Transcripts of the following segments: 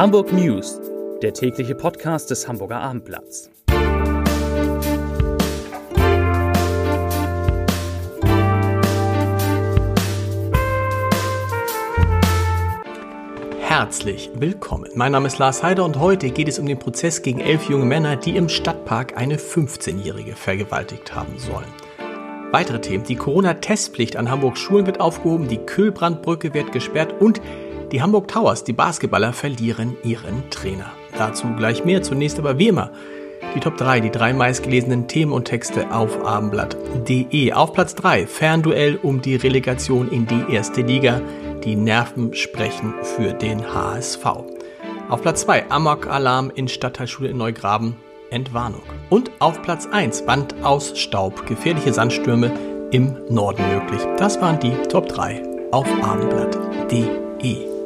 Hamburg News, der tägliche Podcast des Hamburger Abendblatts. Herzlich willkommen. Mein Name ist Lars Heider und heute geht es um den Prozess gegen elf junge Männer, die im Stadtpark eine 15-Jährige vergewaltigt haben sollen. Weitere Themen. Die Corona-Testpflicht an Hamburgs Schulen wird aufgehoben, die Kühlbrandbrücke wird gesperrt und die Hamburg Towers, die Basketballer, verlieren ihren Trainer. Dazu gleich mehr. Zunächst aber wie immer die Top 3, die drei meistgelesenen Themen und Texte auf abendblatt.de. Auf Platz 3 Fernduell um die Relegation in die erste Liga. Die Nerven sprechen für den HSV. Auf Platz 2 Amok-Alarm in Stadtteilschule in Neugraben. Entwarnung. Und auf Platz 1 Band aus Staub. Gefährliche Sandstürme im Norden möglich. Das waren die Top 3 auf abendblatt.de.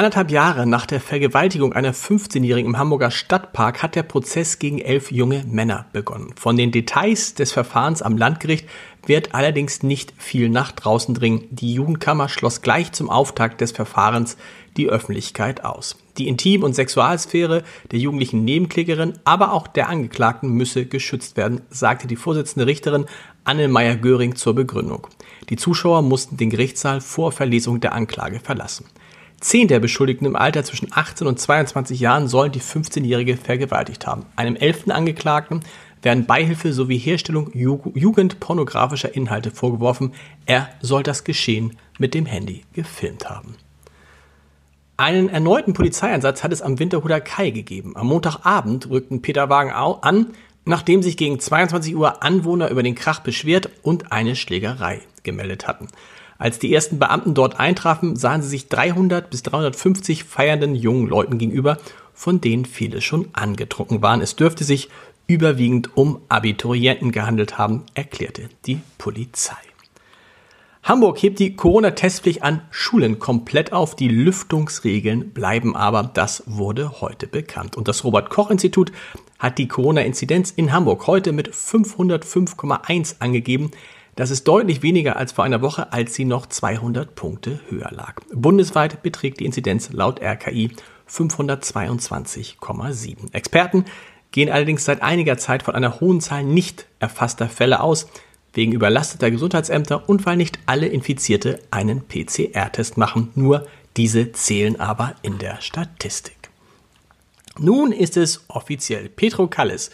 Anderthalb Jahre nach der Vergewaltigung einer 15-Jährigen im Hamburger Stadtpark hat der Prozess gegen elf junge Männer begonnen. Von den Details des Verfahrens am Landgericht wird allerdings nicht viel nach draußen dringen. Die Jugendkammer schloss gleich zum Auftakt des Verfahrens die Öffentlichkeit aus. Die Intim- und Sexualsphäre der jugendlichen Nebenklägerin, aber auch der Angeklagten müsse geschützt werden, sagte die Vorsitzende Richterin Anne Meyer-Göring zur Begründung. Die Zuschauer mussten den Gerichtssaal vor Verlesung der Anklage verlassen. Zehn der Beschuldigten im Alter zwischen 18 und 22 Jahren sollen die 15-Jährige vergewaltigt haben. Einem elften Angeklagten werden Beihilfe sowie Herstellung jugendpornografischer Inhalte vorgeworfen. Er soll das Geschehen mit dem Handy gefilmt haben. Einen erneuten Polizeieinsatz hat es am Winterhuder Kai gegeben. Am Montagabend rückten Peter Wagen an, nachdem sich gegen 22 Uhr Anwohner über den Krach beschwert und eine Schlägerei gemeldet hatten. Als die ersten Beamten dort eintrafen, sahen sie sich 300 bis 350 feiernden jungen Leuten gegenüber, von denen viele schon angetrunken waren. Es dürfte sich überwiegend um Abiturienten gehandelt haben, erklärte die Polizei. Hamburg hebt die Corona-Testpflicht an Schulen komplett auf. Die Lüftungsregeln bleiben aber. Das wurde heute bekannt. Und das Robert-Koch-Institut hat die Corona-Inzidenz in Hamburg heute mit 505,1 angegeben. Das ist deutlich weniger als vor einer Woche, als sie noch 200 Punkte höher lag. Bundesweit beträgt die Inzidenz laut RKI 522,7. Experten gehen allerdings seit einiger Zeit von einer hohen Zahl nicht erfasster Fälle aus, wegen überlasteter Gesundheitsämter und weil nicht alle Infizierte einen PCR-Test machen. Nur diese zählen aber in der Statistik. Nun ist es offiziell. Petro Kallis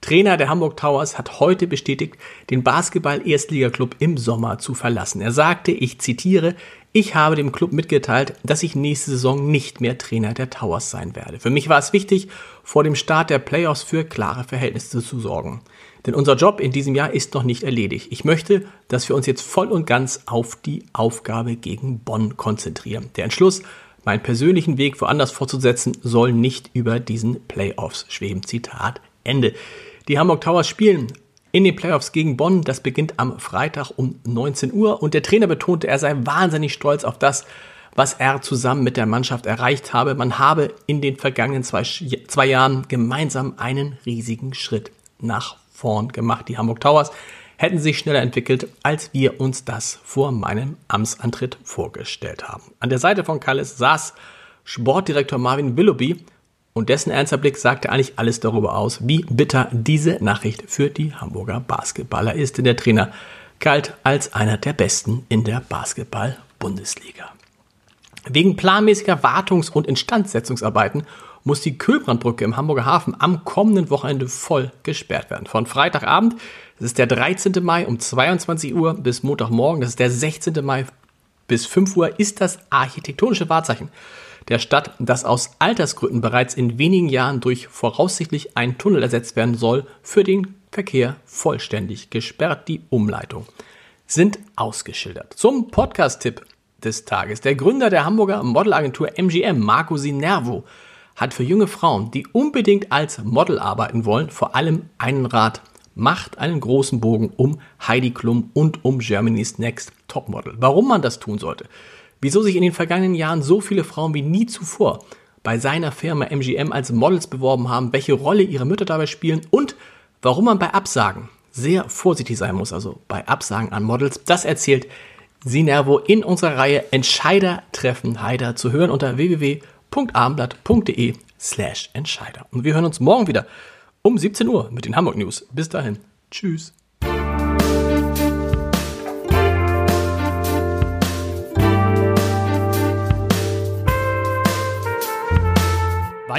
Trainer der Hamburg Towers hat heute bestätigt, den Basketball-Erstligaklub im Sommer zu verlassen. Er sagte, ich zitiere, ich habe dem Club mitgeteilt, dass ich nächste Saison nicht mehr Trainer der Towers sein werde. Für mich war es wichtig, vor dem Start der Playoffs für klare Verhältnisse zu sorgen. Denn unser Job in diesem Jahr ist noch nicht erledigt. Ich möchte, dass wir uns jetzt voll und ganz auf die Aufgabe gegen Bonn konzentrieren. Der Entschluss, meinen persönlichen Weg woanders fortzusetzen, soll nicht über diesen Playoffs schweben. Zitat Ende. Die Hamburg Towers spielen in den Playoffs gegen Bonn. Das beginnt am Freitag um 19 Uhr und der Trainer betonte, er sei wahnsinnig stolz auf das, was er zusammen mit der Mannschaft erreicht habe. Man habe in den vergangenen zwei, zwei Jahren gemeinsam einen riesigen Schritt nach vorn gemacht. Die Hamburg Towers hätten sich schneller entwickelt, als wir uns das vor meinem Amtsantritt vorgestellt haben. An der Seite von Kallis saß Sportdirektor Marvin Willoughby und dessen ernster Blick sagte eigentlich alles darüber aus, wie bitter diese Nachricht für die Hamburger Basketballer ist. Denn der Trainer galt als einer der besten in der Basketball-Bundesliga. Wegen planmäßiger Wartungs- und Instandsetzungsarbeiten muss die Kühlbrandbrücke im Hamburger Hafen am kommenden Wochenende voll gesperrt werden. Von Freitagabend, das ist der 13. Mai um 22 Uhr bis Montagmorgen, das ist der 16. Mai bis 5 Uhr, ist das architektonische Wahrzeichen der Stadt, das aus Altersgründen bereits in wenigen Jahren durch voraussichtlich einen Tunnel ersetzt werden soll, für den Verkehr vollständig gesperrt. Die Umleitung sind ausgeschildert. Zum Podcast-Tipp des Tages. Der Gründer der Hamburger Modelagentur MGM, Marco Sinervo, hat für junge Frauen, die unbedingt als Model arbeiten wollen, vor allem einen Rat. Macht einen großen Bogen um Heidi Klum und um Germany's Next Topmodel. Warum man das tun sollte, wieso sich in den vergangenen Jahren so viele Frauen wie nie zuvor bei seiner Firma MGM als Models beworben haben, welche Rolle ihre Mütter dabei spielen und warum man bei Absagen sehr vorsichtig sein muss, also bei Absagen an Models. Das erzählt Sinervo in unserer Reihe Entscheider treffen Heider zu hören unter www.abendblatt.de slash Entscheider. Und wir hören uns morgen wieder um 17 Uhr mit den Hamburg News. Bis dahin. Tschüss.